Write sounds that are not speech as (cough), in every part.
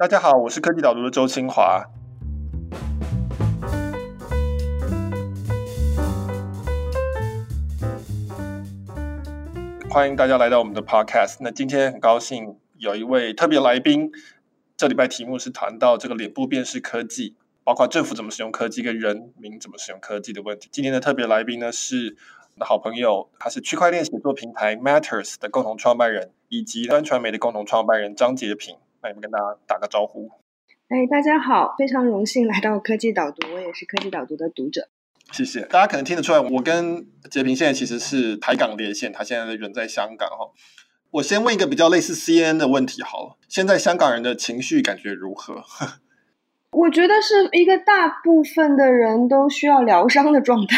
大家好，我是科技导读的周清华。欢迎大家来到我们的 Podcast。那今天很高兴有一位特别来宾，这礼拜题目是谈到这个脸部辨识科技，包括政府怎么使用科技跟人民怎么使用科技的问题。今天的特别来宾呢是的好朋友，他是区块链写作平台 Matters 的共同创办人，以及端传媒的共同创办人张洁平。那你们跟大家打个招呼。哎，大家好，非常荣幸来到科技导读，我也是科技导读的读者。谢谢。大家可能听得出来，我跟杰平现在其实是台港连线，他现在的人在香港哈。我先问一个比较类似 CNN 的问题好了，现在香港人的情绪感觉如何？(laughs) 我觉得是一个大部分的人都需要疗伤的状态，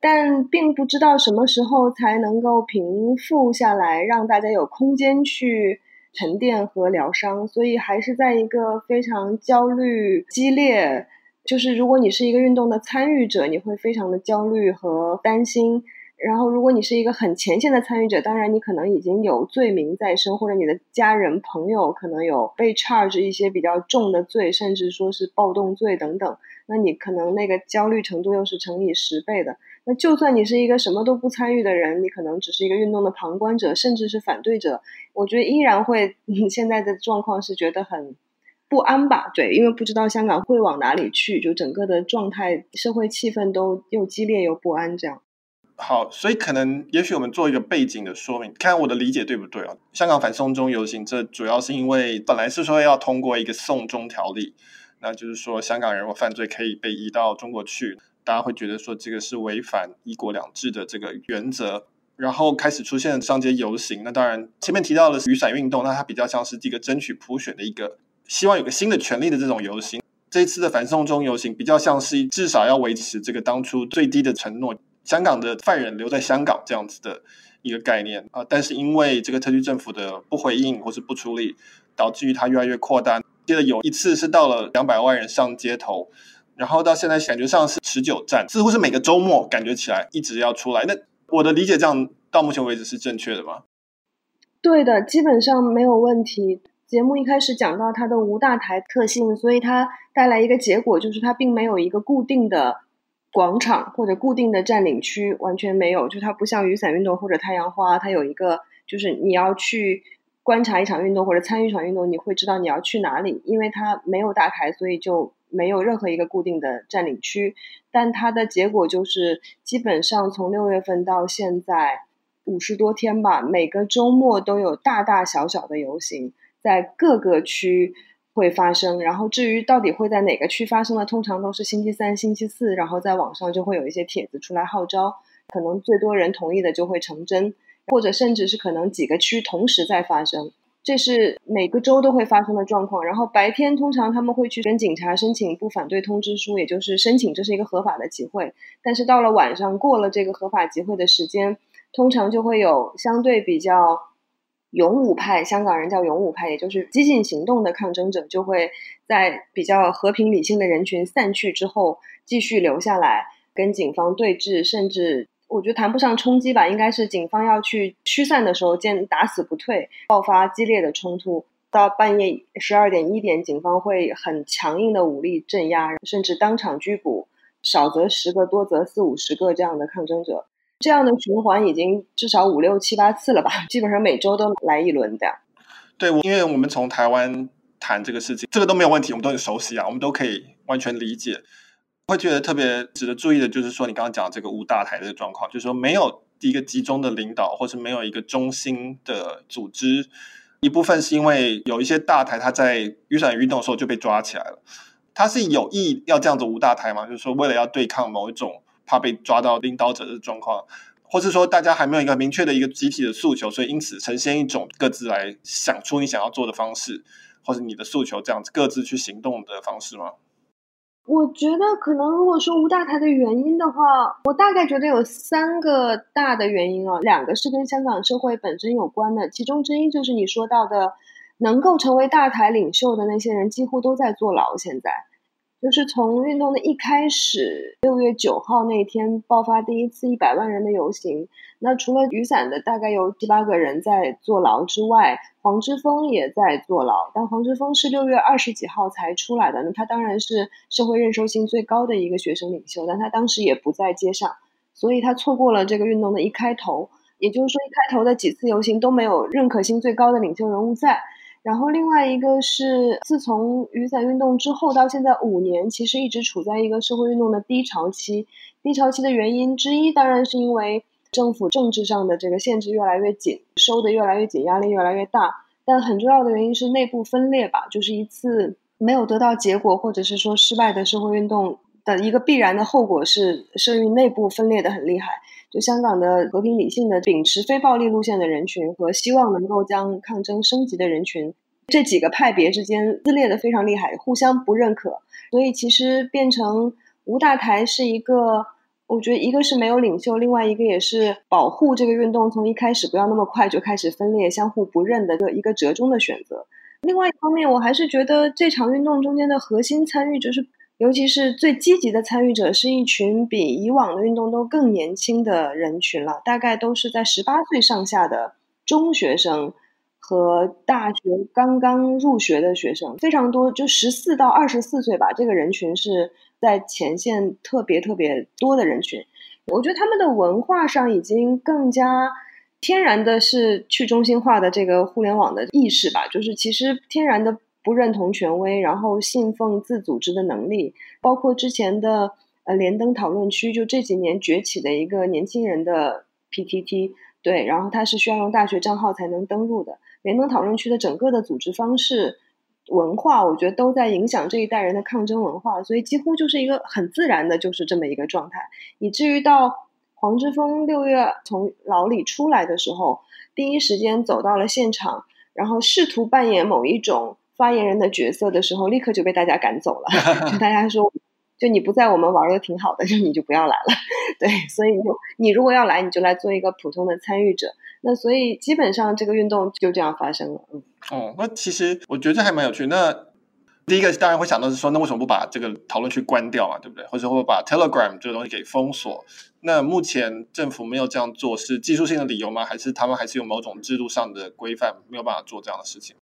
但并不知道什么时候才能够平复下来，让大家有空间去。沉淀和疗伤，所以还是在一个非常焦虑、激烈。就是如果你是一个运动的参与者，你会非常的焦虑和担心；然后如果你是一个很前线的参与者，当然你可能已经有罪名在身，或者你的家人朋友可能有被 charge 一些比较重的罪，甚至说是暴动罪等等，那你可能那个焦虑程度又是乘以十倍的。那就算你是一个什么都不参与的人，你可能只是一个运动的旁观者，甚至是反对者，我觉得依然会，现在的状况是觉得很不安吧？对，因为不知道香港会往哪里去，就整个的状态、社会气氛都又激烈又不安这样。好，所以可能也许我们做一个背景的说明，看我的理解对不对啊？香港反送中游行，这主要是因为本来是说要通过一个送中条例，那就是说香港人如果犯罪可以被移到中国去。大家会觉得说这个是违反一国两制的这个原则，然后开始出现上街游行。那当然前面提到的雨伞运动，那它比较像是这个争取普选的一个，希望有个新的权利的这种游行。这一次的反送中游行比较像是至少要维持这个当初最低的承诺，香港的犯人留在香港这样子的一个概念啊。但是因为这个特区政府的不回应或是不处理，导致于它越来越扩大。接着有一次是到了两百万人上街头。然后到现在感觉上是持久战，似乎是每个周末感觉起来一直要出来。那我的理解这样到目前为止是正确的吗？对的，基本上没有问题。节目一开始讲到它的无大台特性，所以它带来一个结果就是它并没有一个固定的广场或者固定的占领区，完全没有。就它不像雨伞运动或者太阳花，它有一个就是你要去观察一场运动或者参与一场运动，你会知道你要去哪里，因为它没有大台，所以就。没有任何一个固定的占领区，但它的结果就是，基本上从六月份到现在五十多天吧，每个周末都有大大小小的游行，在各个区会发生。然后至于到底会在哪个区发生呢？通常都是星期三、星期四，然后在网上就会有一些帖子出来号召，可能最多人同意的就会成真，或者甚至是可能几个区同时在发生。这是每个州都会发生的状况。然后白天通常他们会去跟警察申请不反对通知书，也就是申请这是一个合法的集会。但是到了晚上，过了这个合法集会的时间，通常就会有相对比较勇武派，香港人叫勇武派，也就是激进行动的抗争者，就会在比较和平理性的人群散去之后，继续留下来跟警方对峙，甚至。我觉得谈不上冲击吧，应该是警方要去驱散的时候，见打死不退，爆发激烈的冲突。到半夜十二点一点，警方会很强硬的武力镇压，甚至当场拘捕，少则十个，多则四五十个这样的抗争者。这样的循环已经至少五六七八次了吧，(laughs) 基本上每周都来一轮的。对，因为我们从台湾谈这个事情，这个都没有问题，我们都很熟悉啊，我们都可以完全理解。会觉得特别值得注意的，就是说你刚刚讲这个无大台的状况，就是说没有一个集中的领导，或是没有一个中心的组织。一部分是因为有一些大台，他在雨伞运动的时候就被抓起来了。他是有意要这样子无大台吗？就是说为了要对抗某一种怕被抓到领导者的状况，或是说大家还没有一个明确的一个集体的诉求，所以因此呈现一种各自来想出你想要做的方式，或是你的诉求这样子各自去行动的方式吗？我觉得可能，如果说无大台的原因的话，我大概觉得有三个大的原因啊，两个是跟香港社会本身有关的，其中之一就是你说到的，能够成为大台领袖的那些人几乎都在坐牢，现在就是从运动的一开始，六月九号那天爆发第一次一百万人的游行。那除了雨伞的大概有七八个人在坐牢之外，黄之锋也在坐牢。但黄之锋是六月二十几号才出来的，那他当然是社会认受性最高的一个学生领袖，但他当时也不在街上，所以他错过了这个运动的一开头。也就是说，一开头的几次游行都没有认可性最高的领袖人物在。然后另外一个是，自从雨伞运动之后到现在五年，其实一直处在一个社会运动的低潮期。低潮期的原因之一，当然是因为政府政治上的这个限制越来越紧，收得越来越紧，压力越来越大。但很重要的原因是内部分裂吧，就是一次没有得到结果，或者是说失败的社会运动的一个必然的后果是社运内部分裂的很厉害。就香港的和平理性的秉持非暴力路线的人群和希望能够将抗争升级的人群，这几个派别之间撕裂的非常厉害，互相不认可，所以其实变成无大台是一个，我觉得一个是没有领袖，另外一个也是保护这个运动从一开始不要那么快就开始分裂、相互不认的一个一个折中的选择。另外一方面，我还是觉得这场运动中间的核心参与者是。尤其是最积极的参与者是一群比以往的运动都更年轻的人群了，大概都是在十八岁上下的中学生和大学刚刚入学的学生，非常多，就十四到二十四岁吧。这个人群是在前线特别特别多的人群。我觉得他们的文化上已经更加天然的是去中心化的这个互联网的意识吧，就是其实天然的。不认同权威，然后信奉自组织的能力，包括之前的呃连登讨论区，就这几年崛起的一个年轻人的 PTT，对，然后它是需要用大学账号才能登录的。连登讨论区的整个的组织方式、文化，我觉得都在影响这一代人的抗争文化，所以几乎就是一个很自然的，就是这么一个状态，以至于到黄之锋六月从牢里出来的时候，第一时间走到了现场，然后试图扮演某一种。发言人的角色的时候，立刻就被大家赶走了。(laughs) 就大家说，就你不在，我们玩的挺好的，就你就不要来了。(laughs) 对，所以就你如果要来，你就来做一个普通的参与者。那所以基本上这个运动就这样发生了。嗯，哦，那其实我觉得这还蛮有趣。那第一个当然会想到是说，那为什么不把这个讨论区关掉啊？对不对？或者会把 Telegram 这个东西给封锁？那目前政府没有这样做，是技术性的理由吗？还是他们还是有某种制度上的规范，没有办法做这样的事情？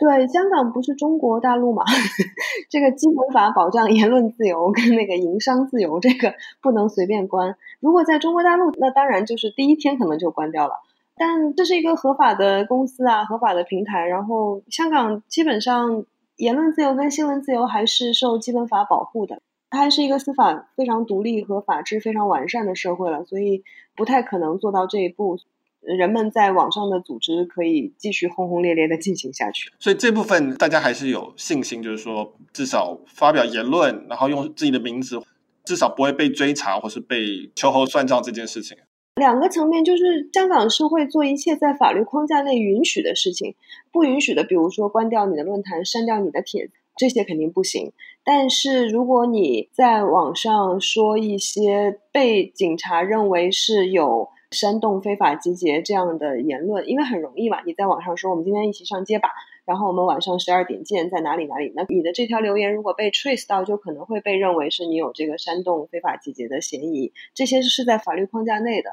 对，香港不是中国大陆嘛？(laughs) 这个基本法保障言论自由跟那个营商自由，这个不能随便关。如果在中国大陆，那当然就是第一天可能就关掉了。但这是一个合法的公司啊，合法的平台。然后香港基本上言论自由跟新闻自由还是受基本法保护的，它还是一个司法非常独立和法制非常完善的社会了，所以不太可能做到这一步。人们在网上的组织可以继续轰轰烈烈的进行下去，所以这部分大家还是有信心，就是说至少发表言论，然后用自己的名字，至少不会被追查或是被秋后算账这件事情。两个层面就是香港是会做一切在法律框架内允许的事情，不允许的，比如说关掉你的论坛、删掉你的帖子，这些肯定不行。但是如果你在网上说一些被警察认为是有煽动非法集结这样的言论，因为很容易嘛，你在网上说我们今天一起上街吧，然后我们晚上十二点见，在哪里哪里，那你的这条留言如果被 trace 到，就可能会被认为是你有这个煽动非法集结的嫌疑，这些是在法律框架内的。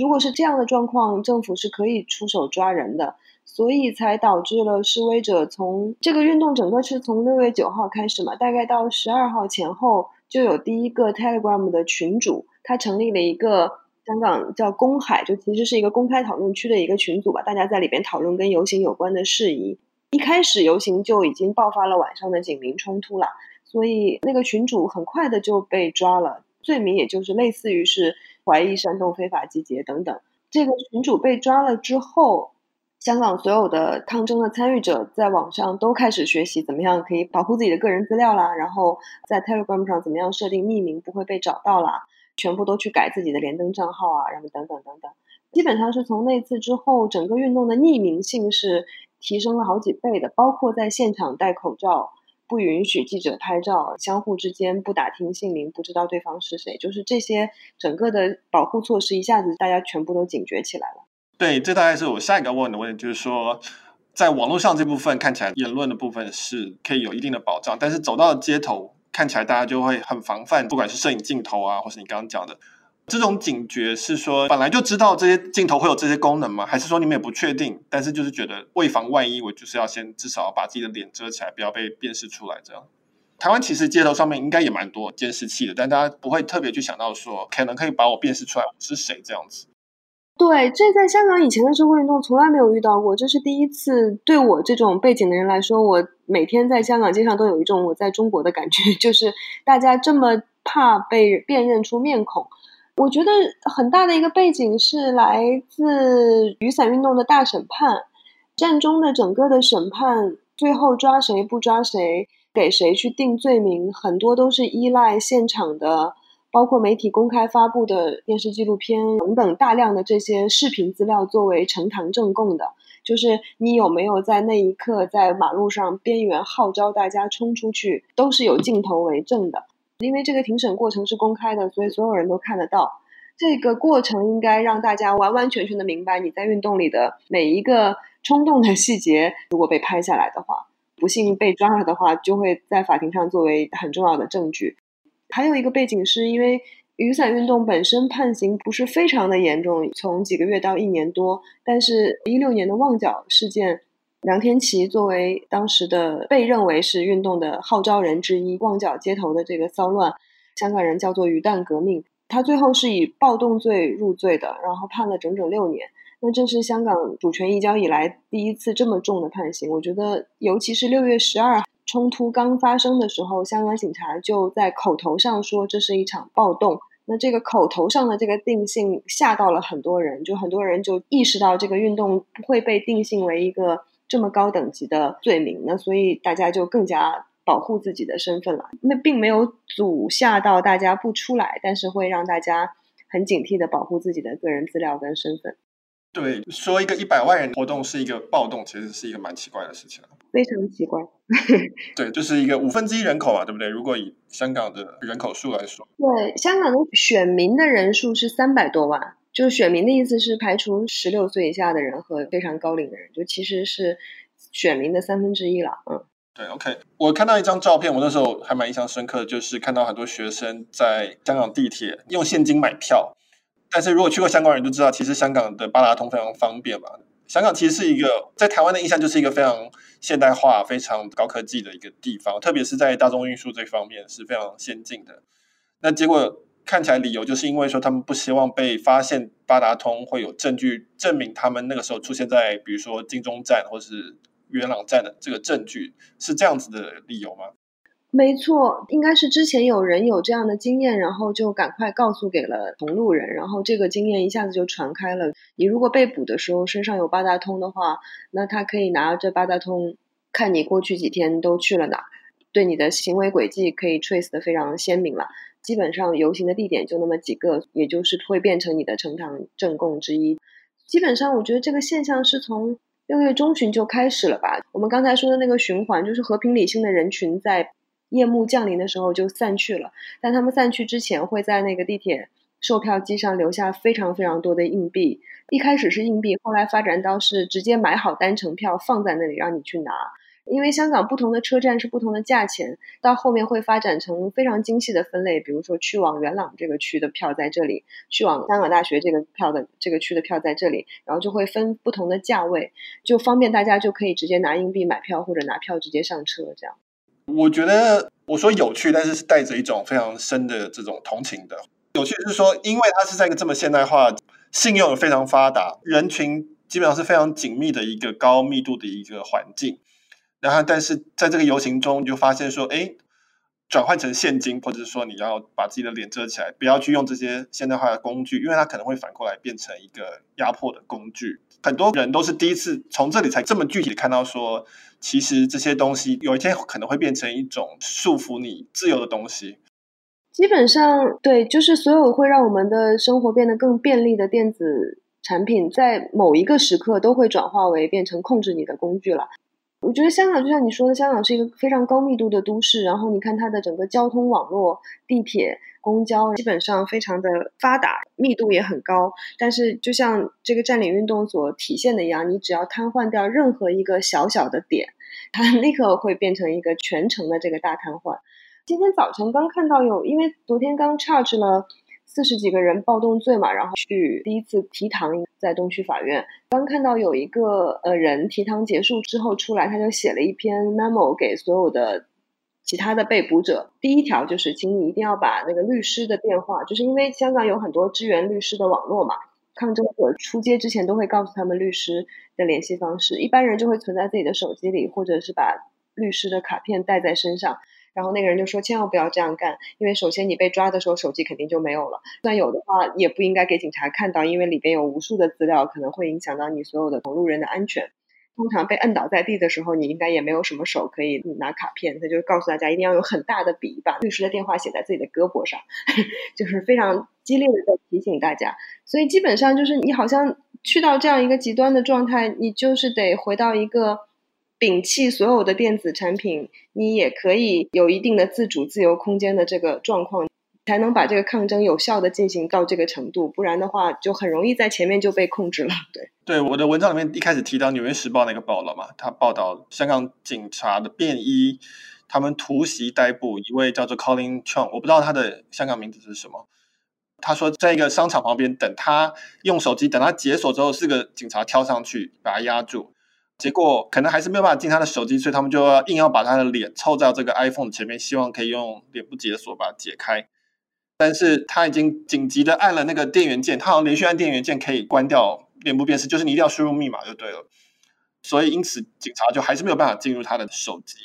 如果是这样的状况，政府是可以出手抓人的，所以才导致了示威者从这个运动整个是从六月九号开始嘛，大概到十二号前后就有第一个 Telegram 的群主，他成立了一个。香港叫公海，就其实是一个公开讨论区的一个群组吧，大家在里边讨论跟游行有关的事宜。一开始游行就已经爆发了晚上的警民冲突了，所以那个群主很快的就被抓了，罪名也就是类似于是怀疑煽动非法集结等等。这个群主被抓了之后，香港所有的抗争的参与者在网上都开始学习怎么样可以保护自己的个人资料啦，然后在 Telegram 上怎么样设定匿名不会被找到啦。全部都去改自己的连登账号啊，然后等等等等，基本上是从那次之后，整个运动的匿名性是提升了好几倍的，包括在现场戴口罩，不允许记者拍照，相互之间不打听姓名，不知道对方是谁，就是这些整个的保护措施，一下子大家全部都警觉起来了。对，这大概是我下一个问的问题，就是说，在网络上这部分看起来言论的部分是可以有一定的保障，但是走到街头。看起来大家就会很防范，不管是摄影镜头啊，或是你刚刚讲的这种警觉，是说本来就知道这些镜头会有这些功能吗？还是说你们也不确定，但是就是觉得为防万一，我就是要先至少把自己的脸遮起来，不要被辨识出来这样。台湾其实街头上面应该也蛮多监视器的，但大家不会特别去想到说，可能可以把我辨识出来我是谁这样子。对，这在香港以前的社会运动从来没有遇到过，这是第一次。对我这种背景的人来说，我每天在香港街上都有一种我在中国的感觉，(laughs) 就是大家这么怕被辨认出面孔。我觉得很大的一个背景是来自雨伞运动的大审判，战中的整个的审判，最后抓谁不抓谁，给谁去定罪名，很多都是依赖现场的。包括媒体公开发布的电视纪录片等等大量的这些视频资料作为呈堂证供的，就是你有没有在那一刻在马路上边缘号召大家冲出去，都是有镜头为证的。因为这个庭审过程是公开的，所以所有人都看得到。这个过程应该让大家完完全全的明白你在运动里的每一个冲动的细节。如果被拍下来的话，不幸被抓了的话，就会在法庭上作为很重要的证据。还有一个背景是因为雨伞运动本身判刑不是非常的严重，从几个月到一年多。但是，一六年的旺角事件，梁天琦作为当时的被认为是运动的号召人之一，旺角街头的这个骚乱，香港人叫做“鱼蛋革命”，他最后是以暴动罪入罪的，然后判了整整六年。那这是香港主权移交以来第一次这么重的判刑，我觉得，尤其是六月十二号。冲突刚发生的时候，香港警察就在口头上说这是一场暴动。那这个口头上的这个定性吓到了很多人，就很多人就意识到这个运动不会被定性为一个这么高等级的罪名。那所以大家就更加保护自己的身份了。那并没有阻吓到大家不出来，但是会让大家很警惕地保护自己的个人资料跟身份。对，说一个一百万人活动是一个暴动，其实是一个蛮奇怪的事情。非常奇怪，对，就是一个五分之一人口嘛，对不对？如果以香港的人口数来说，对，香港的选民的人数是三百多万，就是选民的意思是排除十六岁以下的人和非常高龄的人，就其实是选民的三分之一了。嗯，对，OK，我看到一张照片，我那时候还蛮印象深刻，就是看到很多学生在香港地铁用现金买票，但是如果去过香港人就知道，其实香港的八达通非常方便嘛。香港其实是一个在台湾的印象就是一个非常现代化、非常高科技的一个地方，特别是在大众运输这方面是非常先进的。那结果看起来理由就是因为说他们不希望被发现八达通会有证据证明他们那个时候出现在比如说金钟站或是元朗站的这个证据，是这样子的理由吗？没错，应该是之前有人有这样的经验，然后就赶快告诉给了同路人，然后这个经验一下子就传开了。你如果被捕的时候身上有八达通的话，那他可以拿着八达通看你过去几天都去了哪，对你的行为轨迹可以 trace 得非常鲜明了。基本上游行的地点就那么几个，也就是会变成你的呈堂证供之一。基本上，我觉得这个现象是从六月中旬就开始了吧。我们刚才说的那个循环，就是和平理性的人群在。夜幕降临的时候就散去了，但他们散去之前会在那个地铁售票机上留下非常非常多的硬币。一开始是硬币，后来发展到是直接买好单程票放在那里让你去拿。因为香港不同的车站是不同的价钱，到后面会发展成非常精细的分类，比如说去往元朗这个区的票在这里，去往香港大学这个票的这个区的票在这里，然后就会分不同的价位，就方便大家就可以直接拿硬币买票或者拿票直接上车这样。我觉得我说有趣，但是是带着一种非常深的这种同情的。有趣是说，因为它是在一个这么现代化、信用非常发达、人群基本上是非常紧密的一个高密度的一个环境。然后，但是在这个游行中，你就发现说，哎，转换成现金，或者是说你要把自己的脸遮起来，不要去用这些现代化的工具，因为它可能会反过来变成一个压迫的工具。很多人都是第一次从这里才这么具体的看到说。其实这些东西有一天可能会变成一种束缚你自由的东西。基本上，对，就是所有会让我们的生活变得更便利的电子产品，在某一个时刻都会转化为变成控制你的工具了。我觉得香港就像你说的，香港是一个非常高密度的都市，然后你看它的整个交通网络，地铁、公交基本上非常的发达，密度也很高。但是就像这个占领运动所体现的一样，你只要瘫痪掉任何一个小小的点，它 (laughs) 立刻会变成一个全城的这个大瘫痪。今天早晨刚看到有，因为昨天刚 charge 了四十几个人暴动罪嘛，然后去第一次提堂在东区法院，刚看到有一个呃人提堂结束之后出来，他就写了一篇 memo 给所有的其他的被捕者。第一条就是，请你一定要把那个律师的电话，就是因为香港有很多支援律师的网络嘛，抗争者出街之前都会告诉他们律师的联系方式，一般人就会存在自己的手机里，或者是把律师的卡片带在身上。然后那个人就说：“千万不要这样干，因为首先你被抓的时候手机肯定就没有了，那有的话也不应该给警察看到，因为里边有无数的资料，可能会影响到你所有的同路人的安全。通常被摁倒在地的时候，你应该也没有什么手可以拿卡片，他就告诉大家一定要有很大的笔，把律师的电话写在自己的胳膊上，(laughs) 就是非常激烈的在提醒大家。所以基本上就是你好像去到这样一个极端的状态，你就是得回到一个。”摒弃所有的电子产品，你也可以有一定的自主自由空间的这个状况，才能把这个抗争有效的进行到这个程度。不然的话，就很容易在前面就被控制了。对，对，我的文章里面一开始提到《纽约时报》那个报道嘛，他报道香港警察的便衣，他们突袭逮捕一位叫做 Colin Chong，我不知道他的香港名字是什么。他说，在一个商场旁边等他用手机，等他解锁之后，四个警察跳上去把他压住。结果可能还是没有办法进他的手机，所以他们就要硬要把他的脸凑到这个 iPhone 前面，希望可以用脸部解锁把它解开。但是他已经紧急的按了那个电源键，他好像连续按电源键可以关掉脸部辨识，就是你一定要输入密码就对了。所以因此警察就还是没有办法进入他的手机。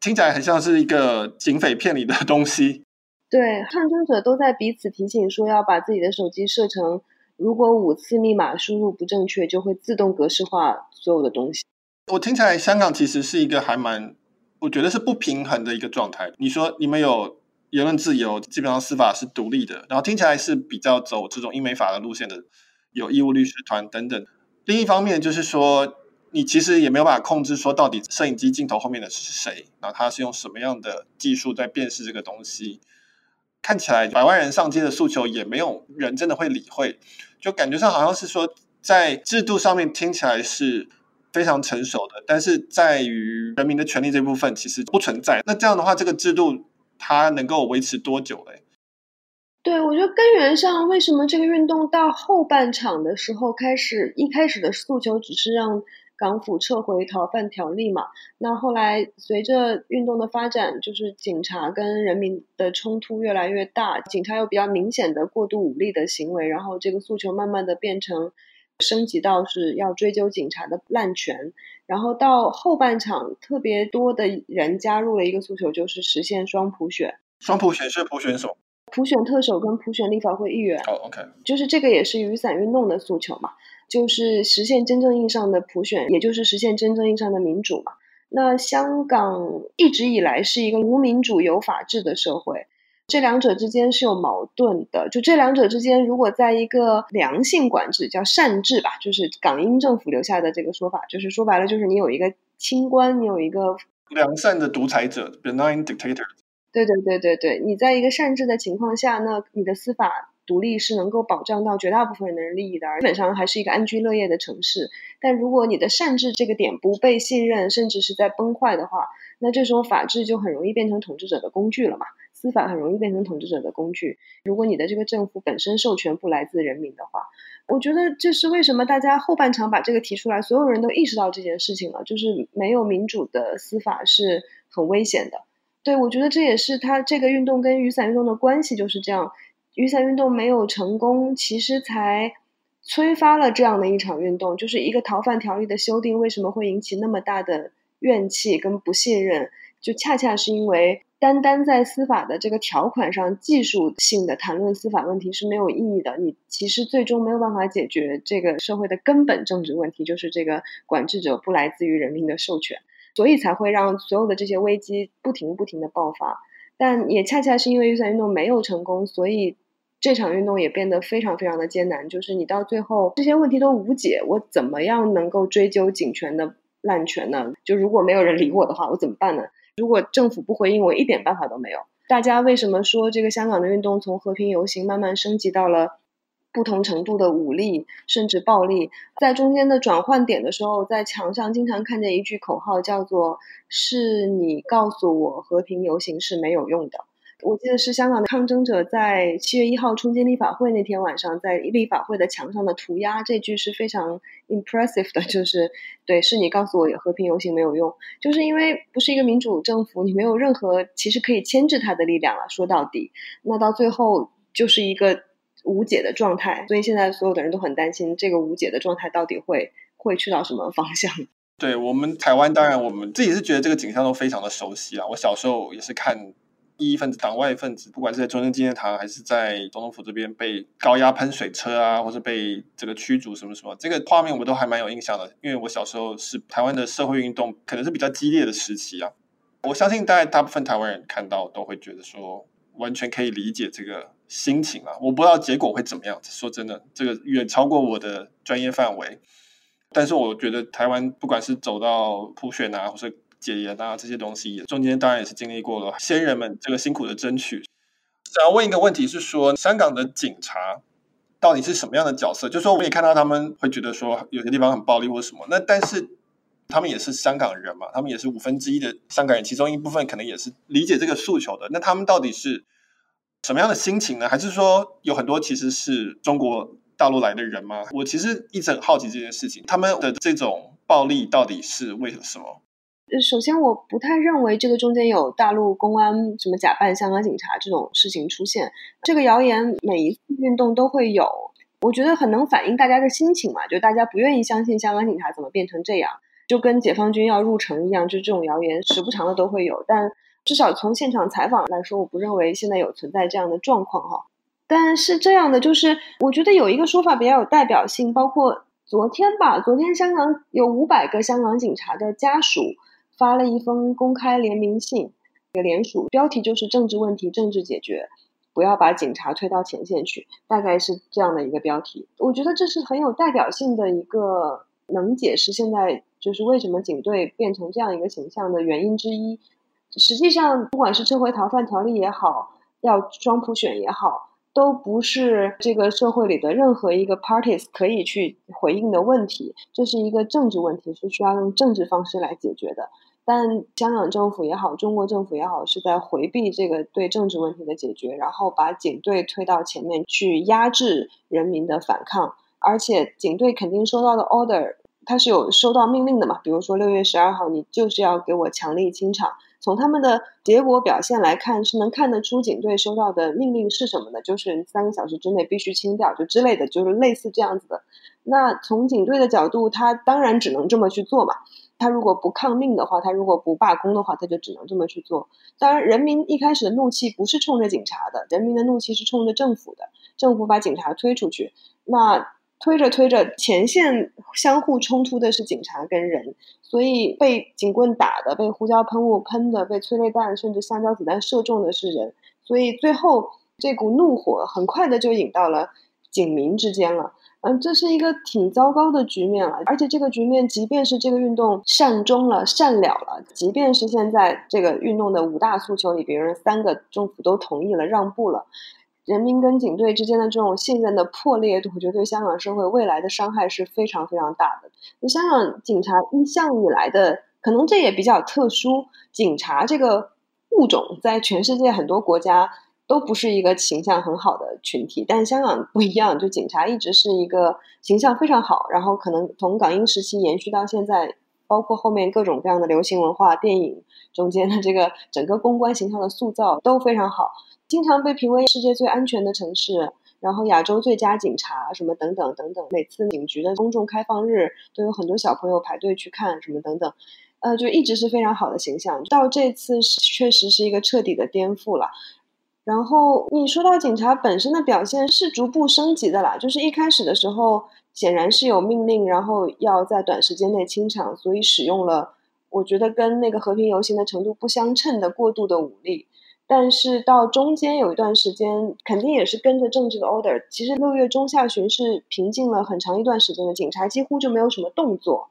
听起来很像是一个警匪片里的东西。对，抗争者都在彼此提醒说要把自己的手机设成，如果五次密码输入不正确，就会自动格式化所有的东西。我听起来，香港其实是一个还蛮，我觉得是不平衡的一个状态。你说你们有言论自由，基本上司法是独立的，然后听起来是比较走这种英美法的路线的，有义务律师团等等。另一方面就是说，你其实也没有办法控制说到底摄影机镜头后面的是谁，然后他是用什么样的技术在辨识这个东西。看起来百万人上街的诉求也没有人真的会理会，就感觉上好像是说在制度上面听起来是。非常成熟的，但是在于人民的权利这部分其实不存在。那这样的话，这个制度它能够维持多久嘞？对，我觉得根源上，为什么这个运动到后半场的时候开始，一开始的诉求只是让港府撤回逃犯条例嘛？那后来随着运动的发展，就是警察跟人民的冲突越来越大，警察有比较明显的过度武力的行为，然后这个诉求慢慢的变成。升级到是要追究警察的滥权，然后到后半场特别多的人加入了一个诉求，就是实现双普选。双普选是普选什么？普选特首跟普选立法会议员。哦，OK，就是这个也是雨伞运动的诉求嘛，就是实现真正意义上的普选，也就是实现真正意义上的民主嘛。那香港一直以来是一个无民主有法治的社会。这两者之间是有矛盾的，就这两者之间，如果在一个良性管制，叫善治吧，就是港英政府留下的这个说法，就是说白了，就是你有一个清官，你有一个良善的独裁者，benign dictator。对对对对对，你在一个善治的情况下，那你的司法独立是能够保障到绝大部分人的利益的，而基本上还是一个安居乐业的城市。但如果你的善治这个点不被信任，甚至是在崩坏的话，那这时候法治就很容易变成统治者的工具了嘛。司法很容易变成统治者的工具。如果你的这个政府本身授权不来自人民的话，我觉得这是为什么大家后半场把这个提出来，所有人都意识到这件事情了，就是没有民主的司法是很危险的。对，我觉得这也是他这个运动跟雨伞运动的关系就是这样。雨伞运动没有成功，其实才催发了这样的一场运动，就是一个逃犯条例的修订为什么会引起那么大的怨气跟不信任，就恰恰是因为。单单在司法的这个条款上，技术性的谈论司法问题是没有意义的。你其实最终没有办法解决这个社会的根本政治问题，就是这个管制者不来自于人民的授权，所以才会让所有的这些危机不停不停的爆发。但也恰恰是因为预算运动没有成功，所以这场运动也变得非常非常的艰难。就是你到最后这些问题都无解，我怎么样能够追究警权的滥权呢？就如果没有人理我的话，我怎么办呢？如果政府不回应，我一点办法都没有。大家为什么说这个香港的运动从和平游行慢慢升级到了不同程度的武力甚至暴力，在中间的转换点的时候，在墙上经常看见一句口号，叫做“是你告诉我和平游行是没有用的”。我记得是香港的抗争者在七月一号冲进立法会那天晚上，在立法会的墙上的涂鸦，这句是非常 impressive 的，就是对，是你告诉我和平游行没有用，就是因为不是一个民主政府，你没有任何其实可以牵制他的力量了。说到底，那到最后就是一个无解的状态，所以现在所有的人都很担心这个无解的状态到底会会去到什么方向。对，我们台湾，当然我们自己是觉得这个景象都非常的熟悉啊，我小时候也是看。异议分子、党外分子，不管是在中正纪念堂还是在总统府这边被高压喷水车啊，或是被这个驱逐什么什么，这个画面我都还蛮有印象的。因为我小时候是台湾的社会运动可能是比较激烈的时期啊。我相信大概大部分台湾人看到都会觉得说，完全可以理解这个心情啊。我不知道结果会怎么样，说真的，这个远超过我的专业范围。但是我觉得台湾不管是走到普选啊，或是解严啊，这些东西中间当然也是经历过了先人们这个辛苦的争取。想要问一个问题是说，香港的警察到底是什么样的角色？就是说，我也看到他们会觉得说有些地方很暴力或什么，那但是他们也是香港人嘛，他们也是五分之一的香港人，其中一部分可能也是理解这个诉求的。那他们到底是什么样的心情呢？还是说有很多其实是中国大陆来的人吗？我其实一直很好奇这件事情，他们的这种暴力到底是为了什么？首先，我不太认为这个中间有大陆公安什么假扮香港警察这种事情出现。这个谣言每一次运动都会有，我觉得很能反映大家的心情嘛，就大家不愿意相信香港警察怎么变成这样，就跟解放军要入城一样，就这种谣言时不常的都会有。但至少从现场采访来说，我不认为现在有存在这样的状况哈。但是这样的就是，我觉得有一个说法比较有代表性，包括昨天吧，昨天香港有五百个香港警察的家属。发了一封公开联名信，给联署标题就是“政治问题，政治解决”，不要把警察推到前线去，大概是这样的一个标题。我觉得这是很有代表性的一个，能解释现在就是为什么警队变成这样一个形象的原因之一。实际上，不管是撤回逃犯条例也好，要双普选也好，都不是这个社会里的任何一个 parties 可以去回应的问题。这是一个政治问题，是需要用政治方式来解决的。但香港政府也好，中国政府也好，是在回避这个对政治问题的解决，然后把警队推到前面去压制人民的反抗。而且警队肯定收到的 order，他是有收到命令的嘛？比如说六月十二号，你就是要给我强力清场。从他们的结果表现来看，是能看得出警队收到的命令是什么的，就是三个小时之内必须清掉，就之类的，就是类似这样子的。那从警队的角度，他当然只能这么去做嘛。他如果不抗命的话，他如果不罢工的话，他就只能这么去做。当然，人民一开始的怒气不是冲着警察的，人民的怒气是冲着政府的。政府把警察推出去，那推着推着，前线相互冲突的是警察跟人，所以被警棍打的、被胡椒喷雾喷的、被催泪弹甚至橡胶子弹射中的是人。所以最后这股怒火很快的就引到了警民之间了。嗯，这是一个挺糟糕的局面了，而且这个局面，即便是这个运动善终了、善了了，即便是现在这个运动的五大诉求里边，三个政府都同意了、让步了，人民跟警队之间的这种信任的破裂，我觉得对香港社会未来的伤害是非常非常大的。香港警察一向以来的，可能这也比较特殊，警察这个物种在全世界很多国家。都不是一个形象很好的群体，但香港不一样，就警察一直是一个形象非常好，然后可能从港英时期延续到现在，包括后面各种各样的流行文化、电影中间的这个整个公关形象的塑造都非常好，经常被评为世界最安全的城市，然后亚洲最佳警察什么等等等等，每次警局的公众开放日都有很多小朋友排队去看什么等等，呃，就一直是非常好的形象，到这次是确实是一个彻底的颠覆了。然后你说到警察本身的表现是逐步升级的啦，就是一开始的时候显然是有命令，然后要在短时间内清场，所以使用了我觉得跟那个和平游行的程度不相称的过度的武力。但是到中间有一段时间，肯定也是跟着政治的 order。其实六月中下旬是平静了很长一段时间的，警察几乎就没有什么动作。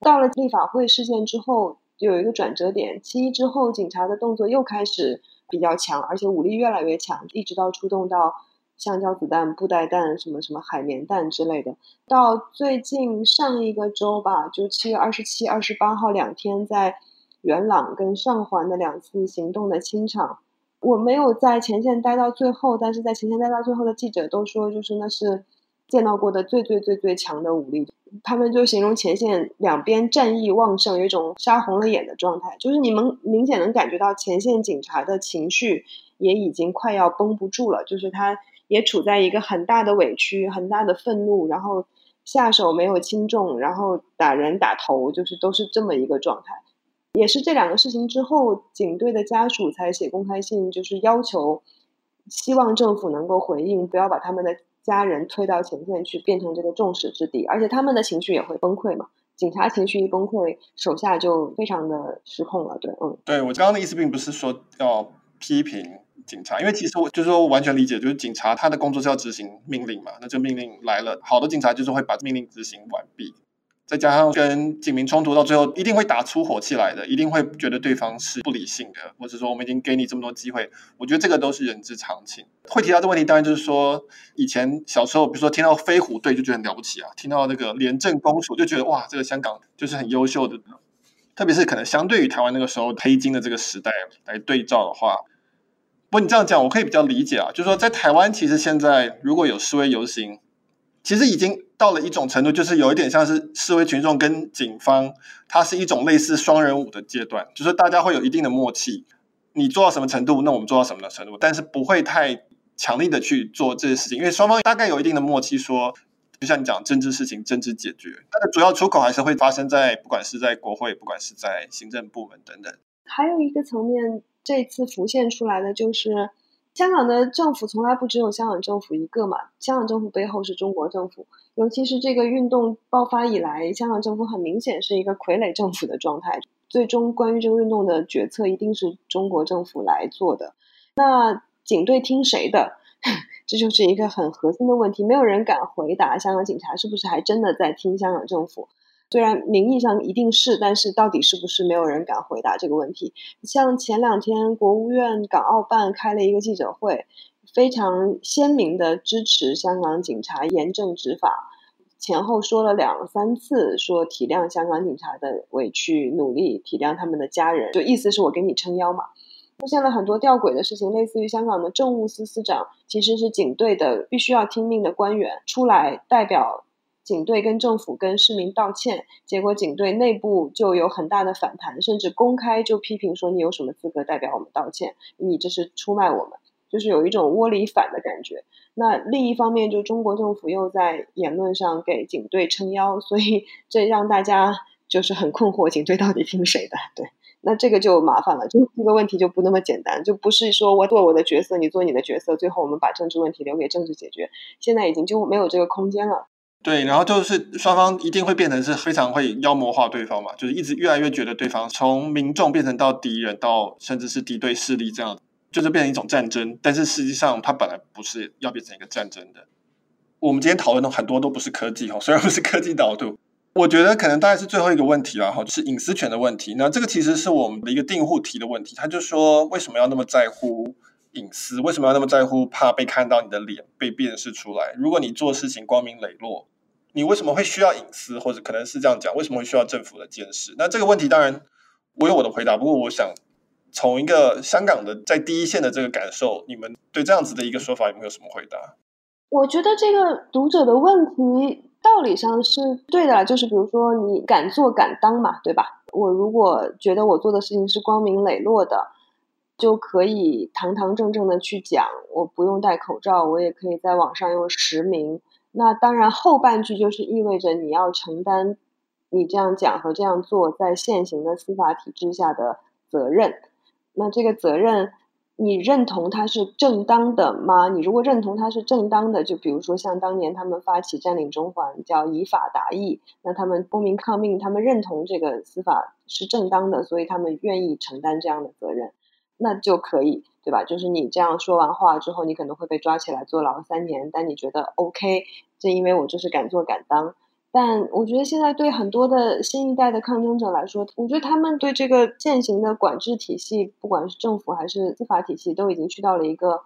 到了立法会事件之后，有一个转折点，七一之后警察的动作又开始。比较强，而且武力越来越强，一直到出动到橡胶子弹、布袋弹、什么什么海绵弹之类的。到最近上一个周吧，就七月二十七、二十八号两天，在元朗跟上环的两次行动的清场，我没有在前线待到最后，但是在前线待到最后的记者都说，就是那是见到过的最最最最强的武力。他们就形容前线两边战意旺盛，有一种杀红了眼的状态，就是你们明显能感觉到前线警察的情绪也已经快要绷不住了，就是他也处在一个很大的委屈、很大的愤怒，然后下手没有轻重，然后打人打头，就是都是这么一个状态。也是这两个事情之后，警队的家属才写公开信，就是要求希望政府能够回应，不要把他们的。家人推到前线去，变成这个众矢之的，而且他们的情绪也会崩溃嘛。警察情绪一崩溃，手下就非常的失控了。对，嗯，对，我刚刚的意思并不是说要批评警察，因为其实我就是说我完全理解，就是警察他的工作是要执行命令嘛。那这命令来了，好的警察就是会把命令执行完毕。再加上跟警民冲突到最后，一定会打出火气来的，一定会觉得对方是不理性的，或者说我们已经给你这么多机会，我觉得这个都是人之常情。会提到这问题，当然就是说以前小时候，比如说听到飞虎队就觉得很了不起啊，听到那个廉政公署就觉得哇，这个香港就是很优秀的。特别是可能相对于台湾那个时候黑金的这个时代来对照的话，不过你这样讲我可以比较理解啊，就是说在台湾其实现在如果有示威游行。其实已经到了一种程度，就是有一点像是示威群众跟警方，它是一种类似双人舞的阶段，就是大家会有一定的默契，你做到什么程度，那我们做到什么的程度，但是不会太强力的去做这些事情，因为双方大概有一定的默契说，就像你讲，政治事情政治解决，它的主要出口还是会发生在不管是在国会，不管是在行政部门等等。还有一个层面，这次浮现出来的就是。香港的政府从来不只有香港政府一个嘛，香港政府背后是中国政府，尤其是这个运动爆发以来，香港政府很明显是一个傀儡政府的状态，最终关于这个运动的决策一定是中国政府来做的。那警队听谁的？(laughs) 这就是一个很核心的问题，没有人敢回答香港警察是不是还真的在听香港政府。虽然名义上一定是，但是到底是不是，没有人敢回答这个问题。像前两天国务院港澳办开了一个记者会，非常鲜明的支持香港警察严正执法，前后说了两三次，说体谅香港警察的委屈，努力体谅他们的家人，就意思是我给你撑腰嘛。出现了很多吊诡的事情，类似于香港的政务司司长其实是警队的必须要听命的官员，出来代表。警队跟政府跟市民道歉，结果警队内部就有很大的反弹，甚至公开就批评说，你有什么资格代表我们道歉？你这是出卖我们，就是有一种窝里反的感觉。那另一方面，就中国政府又在言论上给警队撑腰，所以这让大家就是很困惑，警队到底听谁的？对，那这个就麻烦了，就这个问题就不那么简单，就不是说我做我的角色，你做你的角色，最后我们把政治问题留给政治解决，现在已经就没有这个空间了。对，然后就是双方一定会变成是非常会妖魔化对方嘛，就是一直越来越觉得对方从民众变成到敌人，到甚至是敌对势力这样，就是变成一种战争。但是实际上，它本来不是要变成一个战争的。我们今天讨论的很多都不是科技哈，(laughs) 虽然不是科技导读，我觉得可能大概是最后一个问题了哈，就是隐私权的问题。那这个其实是我们的一个订户提的问题，他就说为什么要那么在乎隐私？为什么要那么在乎怕被看到你的脸被辨识出来？如果你做事情光明磊落。你为什么会需要隐私，或者可能是这样讲，为什么会需要政府的监视？那这个问题当然我有我的回答，不过我想从一个香港的在第一线的这个感受，你们对这样子的一个说法有没有什么回答？我觉得这个读者的问题道理上是对的，就是比如说你敢做敢当嘛，对吧？我如果觉得我做的事情是光明磊落的，就可以堂堂正正的去讲，我不用戴口罩，我也可以在网上用实名。那当然，后半句就是意味着你要承担你这样讲和这样做在现行的司法体制下的责任。那这个责任，你认同它是正当的吗？你如果认同它是正当的，就比如说像当年他们发起占领中环叫以法达义，那他们公民抗命，他们认同这个司法是正当的，所以他们愿意承担这样的责任，那就可以。对吧？就是你这样说完话之后，你可能会被抓起来坐牢三年，但你觉得 OK，正因为我就是敢做敢当。但我觉得现在对很多的新一代的抗争者来说，我觉得他们对这个现行的管制体系，不管是政府还是司法体系，都已经去到了一个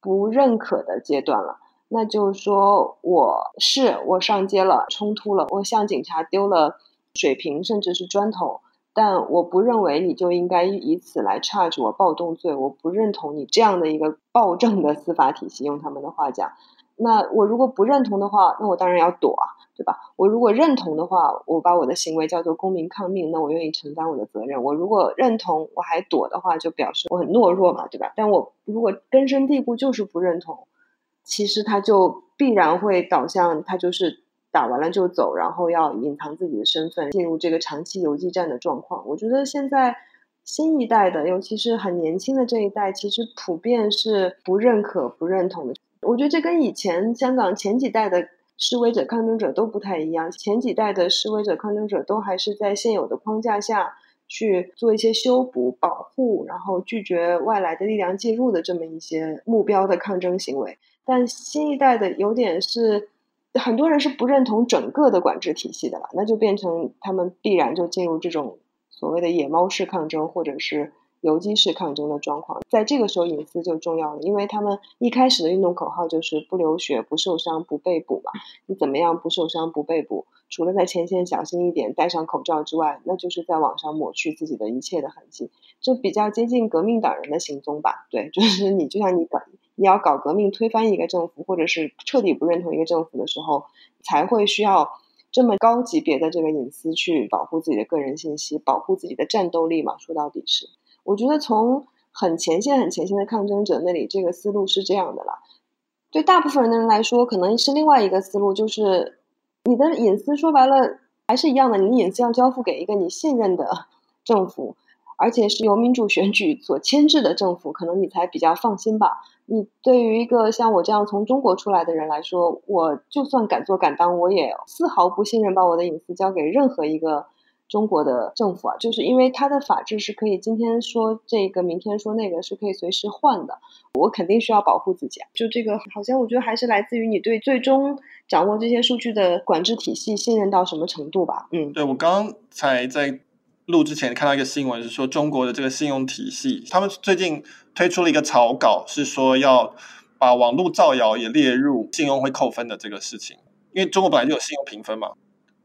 不认可的阶段了。那就是说，我是我上街了，冲突了，我向警察丢了水瓶，甚至是砖头，但我不认为你就应该以此来 charge 我暴动罪。我不认同你这样的一个暴政的司法体系，用他们的话讲。那我如果不认同的话，那我当然要躲啊，对吧？我如果认同的话，我把我的行为叫做公民抗命，那我愿意承担我的责任。我如果认同我还躲的话，就表示我很懦弱嘛，对吧？但我如果根深蒂固就是不认同。其实他就必然会导向他就是打完了就走，然后要隐藏自己的身份，进入这个长期游击战的状况。我觉得现在新一代的，尤其是很年轻的这一代，其实普遍是不认可、不认同的。我觉得这跟以前香港前几代的示威者、抗争者都不太一样。前几代的示威者、抗争者都还是在现有的框架下去做一些修补、保护，然后拒绝外来的力量介入的这么一些目标的抗争行为。但新一代的有点是，很多人是不认同整个的管制体系的了，那就变成他们必然就进入这种所谓的野猫式抗争，或者是游击式抗争的状况。在这个时候，隐私就重要了，因为他们一开始的运动口号就是不流血、不受伤、不被捕嘛。你怎么样不受伤、不被捕？除了在前线小心一点、戴上口罩之外，那就是在网上抹去自己的一切的痕迹。就比较接近革命党人的行踪吧？对，就是你就像你搞。你要搞革命，推翻一个政府，或者是彻底不认同一个政府的时候，才会需要这么高级别的这个隐私去保护自己的个人信息，保护自己的战斗力嘛。说到底是，我觉得从很前线、很前线的抗争者那里，这个思路是这样的啦。对大部分人的人来说，可能是另外一个思路，就是你的隐私说白了还是一样的，你的隐私要交付给一个你信任的 (laughs) 政府。而且是由民主选举所牵制的政府，可能你才比较放心吧。你对于一个像我这样从中国出来的人来说，我就算敢做敢当，我也丝毫不信任把我的隐私交给任何一个中国的政府啊。就是因为他的法治是可以今天说这个，明天说那个，是可以随时换的。我肯定需要保护自己啊。就这个，好像我觉得还是来自于你对最终掌握这些数据的管制体系信任到什么程度吧。嗯，对，我刚才在。录之前看到一个新闻，是说中国的这个信用体系，他们最近推出了一个草稿，是说要把网络造谣也列入信用会扣分的这个事情。因为中国本来就有信用评分嘛，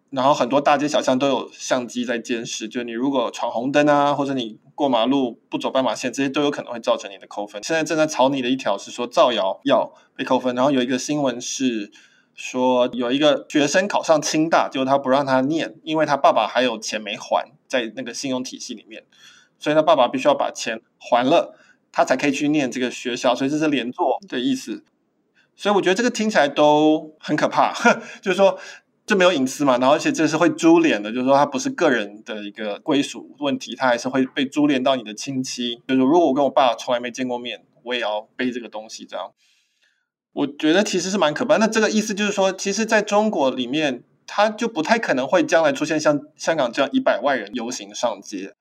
然后很多大街小巷都有相机在监视，就你如果闯红灯啊，或者你过马路不走斑马线，这些都有可能会造成你的扣分。现在正在草拟的一条是说造谣要被扣分，然后有一个新闻是。说有一个学生考上清大，结果他不让他念，因为他爸爸还有钱没还，在那个信用体系里面，所以他爸爸必须要把钱还了，他才可以去念这个学校，所以这是连坐的意思。所以我觉得这个听起来都很可怕，就是说这没有隐私嘛，然后而且这是会株连的，就是说他不是个人的一个归属问题，他还是会被株连到你的亲戚。就是如果我跟我爸从来没见过面，我也要背这个东西，这样。我觉得其实是蛮可怕。那这个意思就是说，其实在中国里面，它就不太可能会将来出现像香港这样一百万人游行上街，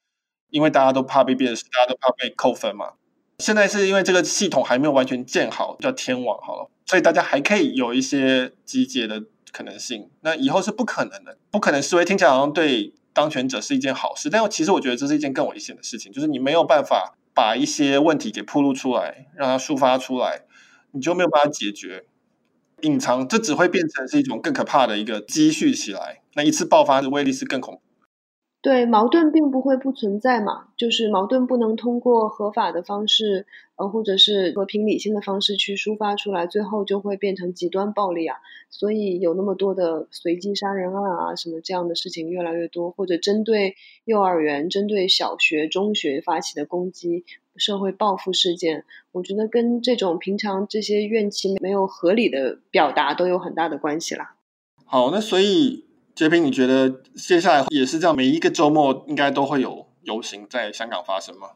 因为大家都怕被辨识，大家都怕被扣分嘛。现在是因为这个系统还没有完全建好，叫天网好了，所以大家还可以有一些集结的可能性。那以后是不可能的，不可能示威，听起来好像对当权者是一件好事，但其实我觉得这是一件更危险的事情，就是你没有办法把一些问题给暴露出来，让它抒发出来。你就没有办法解决，隐藏，这只会变成是一种更可怕的一个积蓄起来，那一次爆发的威力是更恐怖。对，矛盾并不会不存在嘛，就是矛盾不能通过合法的方式，呃，或者是和平理性的方式去抒发出来，最后就会变成极端暴力啊。所以有那么多的随机杀人案啊，什么这样的事情越来越多，或者针对幼儿园、针对小学、中学发起的攻击、社会报复事件，我觉得跟这种平常这些怨气没有合理的表达都有很大的关系啦。好，那所以。杰平，你觉得接下来也是这样？每一个周末应该都会有游行在香港发生吗？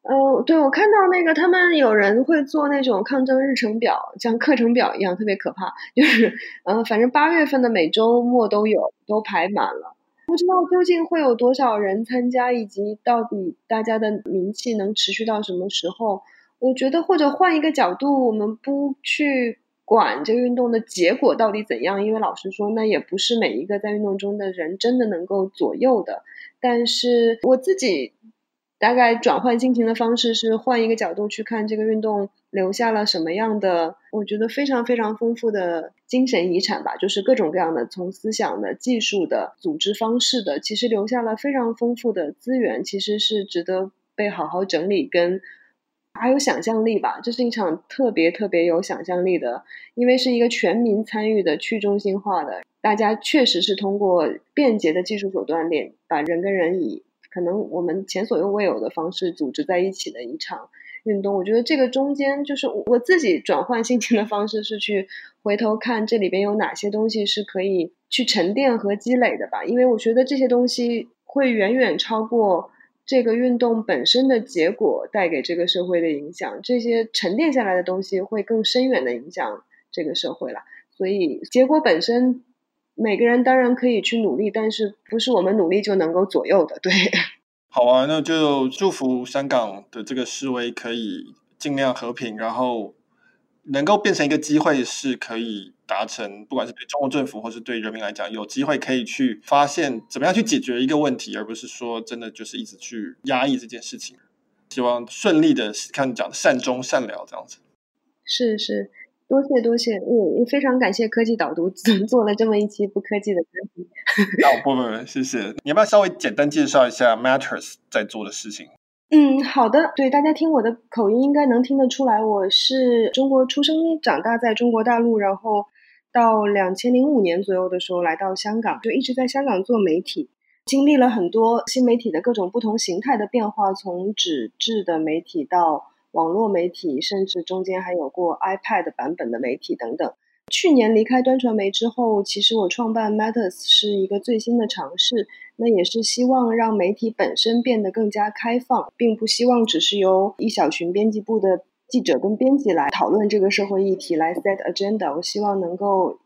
呃，对，我看到那个他们有人会做那种抗争日程表，像课程表一样，特别可怕。就是，呃，反正八月份的每周末都有，都排满了。不知道究竟会有多少人参加，以及到底大家的名气能持续到什么时候？我觉得，或者换一个角度，我们不去。管这个运动的结果到底怎样？因为老实说，那也不是每一个在运动中的人真的能够左右的。但是我自己大概转换心情的方式是换一个角度去看这个运动留下了什么样的，我觉得非常非常丰富的精神遗产吧，就是各种各样的从思想的、技术的、组织方式的，其实留下了非常丰富的资源，其实是值得被好好整理跟。还有想象力吧，这是一场特别特别有想象力的，因为是一个全民参与的去中心化的，大家确实是通过便捷的技术手段练，把人跟人以可能我们前所未有的方式组织在一起的一场运动。我觉得这个中间就是我自己转换心情的方式是去回头看这里边有哪些东西是可以去沉淀和积累的吧，因为我觉得这些东西会远远超过。这个运动本身的结果带给这个社会的影响，这些沉淀下来的东西会更深远的影响这个社会了。所以结果本身，每个人当然可以去努力，但是不是我们努力就能够左右的。对，(laughs) 好啊，那就祝福香港的这个示威可以尽量和平，然后能够变成一个机会，是可以。达成，不管是对中国政府或是对人民来讲，有机会可以去发现怎么样去解决一个问题，而不是说真的就是一直去压抑这件事情。希望顺利的，看你讲的善终善了这样子。是是，多谢多谢，嗯，也非常感谢科技导读 (laughs) 做了这么一期不科技的专题。哦，不不不，谢谢。你要不要稍微简单介绍一下 Matters 在做的事情？嗯，好的。对，大家听我的口音应该能听得出来，我是中国出生，长大在中国大陆，然后。到两千零五年左右的时候来到香港，就一直在香港做媒体，经历了很多新媒体的各种不同形态的变化，从纸质的媒体到网络媒体，甚至中间还有过 iPad 版本的媒体等等。去年离开端传媒之后，其实我创办 Matters 是一个最新的尝试，那也是希望让媒体本身变得更加开放，并不希望只是由一小群编辑部的。记者跟编辑来讨论这个社会议题，来 set agenda。我希望能够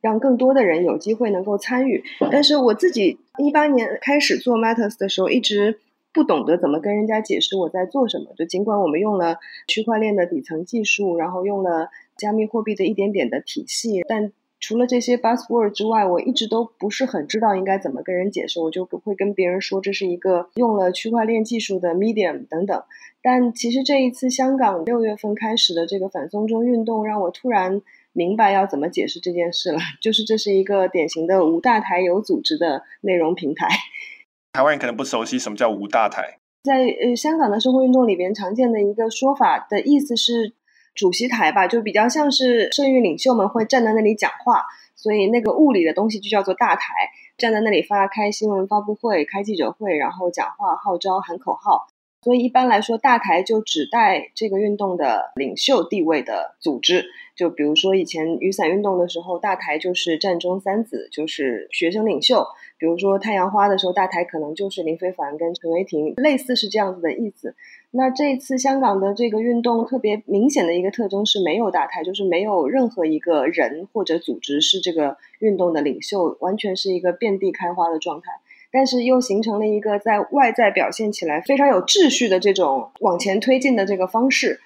让更多的人有机会能够参与。但是我自己一八年开始做 Matters 的时候，一直不懂得怎么跟人家解释我在做什么。就尽管我们用了区块链的底层技术，然后用了加密货币的一点点的体系，但除了这些 buzzword 之外，我一直都不是很知道应该怎么跟人解释。我就不会跟别人说这是一个用了区块链技术的 medium 等等。但其实这一次香港六月份开始的这个反送中运动，让我突然明白要怎么解释这件事了。(laughs) 就是这是一个典型的无大台有组织的内容平台。(laughs) 台湾人可能不熟悉什么叫无大台。在呃香港的社会运动里边，常见的一个说法的意思是主席台吧，就比较像是社运领袖们会站在那里讲话，所以那个物理的东西就叫做大台，站在那里发开新闻发布会、开记者会，然后讲话、号召、喊口号。所以一般来说，大台就指代这个运动的领袖地位的组织。就比如说以前雨伞运动的时候，大台就是战中三子，就是学生领袖。比如说太阳花的时候，大台可能就是林飞凡跟陈为廷，类似是这样子的意思。那这次香港的这个运动特别明显的一个特征是没有大台，就是没有任何一个人或者组织是这个运动的领袖，完全是一个遍地开花的状态。但是又形成了一个在外在表现起来非常有秩序的这种往前推进的这个方式。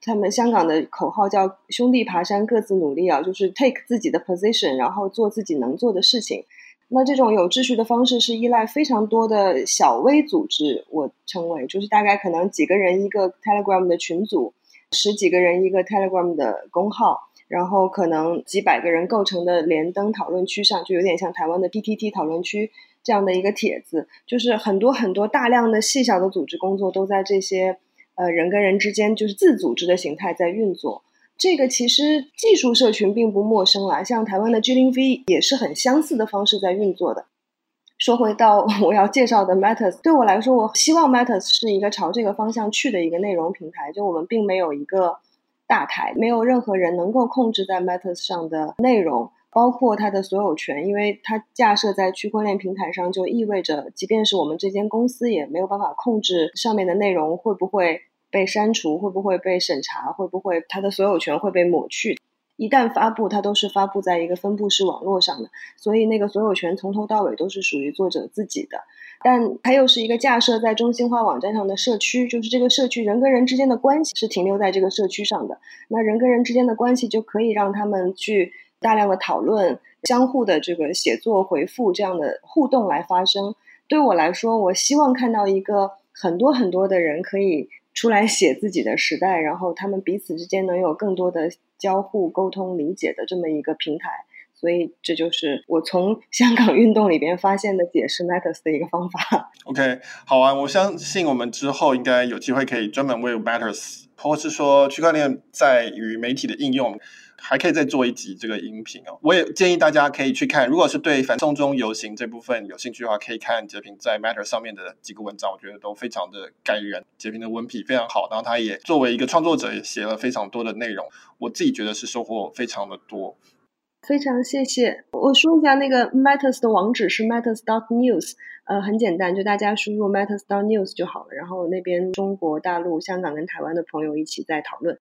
他们香港的口号叫“兄弟爬山，各自努力”啊，就是 take 自己的 position，然后做自己能做的事情。那这种有秩序的方式是依赖非常多的小微组织，我称为就是大概可能几个人一个 Telegram 的群组，十几个人一个 Telegram 的公号，然后可能几百个人构成的连登讨论区上，就有点像台湾的 PTT 讨论区。这样的一个帖子，就是很多很多大量的细小的组织工作都在这些呃人跟人之间，就是自组织的形态在运作。这个其实技术社群并不陌生啦，像台湾的 G0V 也是很相似的方式在运作的。说回到 (laughs) 我要介绍的 Matters，对我来说，我希望 Matters 是一个朝这个方向去的一个内容平台。就我们并没有一个大台，没有任何人能够控制在 Matters 上的内容。包括它的所有权，因为它架设在区块链平台上，就意味着，即便是我们这间公司也没有办法控制上面的内容会不会被删除，会不会被审查，会不会它的所有权会被抹去。一旦发布，它都是发布在一个分布式网络上的，所以那个所有权从头到尾都是属于作者自己的。但它又是一个架设在中心化网站上的社区，就是这个社区人跟人之间的关系是停留在这个社区上的。那人跟人之间的关系就可以让他们去。大量的讨论，相互的这个写作、回复这样的互动来发生。对我来说，我希望看到一个很多很多的人可以出来写自己的时代，然后他们彼此之间能有更多的交互、沟通、理解的这么一个平台。所以这就是我从香港运动里边发现的解释 Matters 的一个方法。OK，好啊，我相信我们之后应该有机会可以专门为 Matters，或是说区块链在于媒体的应用，还可以再做一集这个音频哦。我也建议大家可以去看，如果是对反送中游行这部分有兴趣的话，可以看洁平在 Matters 上面的几个文章，我觉得都非常的感人。洁平的文笔非常好，然后他也作为一个创作者，也写了非常多的内容，我自己觉得是收获非常的多。非常谢谢。我说一下那个 Matters 的网址是 Matters dot news，呃，很简单，就大家输入 Matters dot news 就好了。然后那边中国大陆、香港跟台湾的朋友一起在讨论。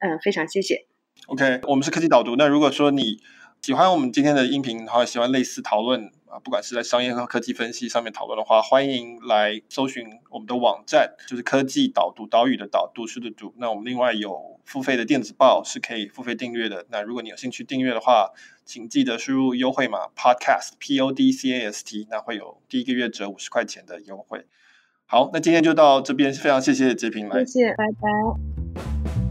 嗯、非常谢谢。OK，我们是科技导读。那如果说你喜欢我们今天的音频，然后喜欢类似讨论啊，不管是在商业和科技分析上面讨论的话，欢迎来搜寻我们的网站，就是科技导读岛屿的导读书的读。那我们另外有付费的电子报是可以付费订阅的。那如果你有兴趣订阅的话，请记得输入优惠码 Podcast P O D C A S T，那会有第一个月折五十块钱的优惠。好，那今天就到这边，非常谢谢洁平来，谢谢，拜拜。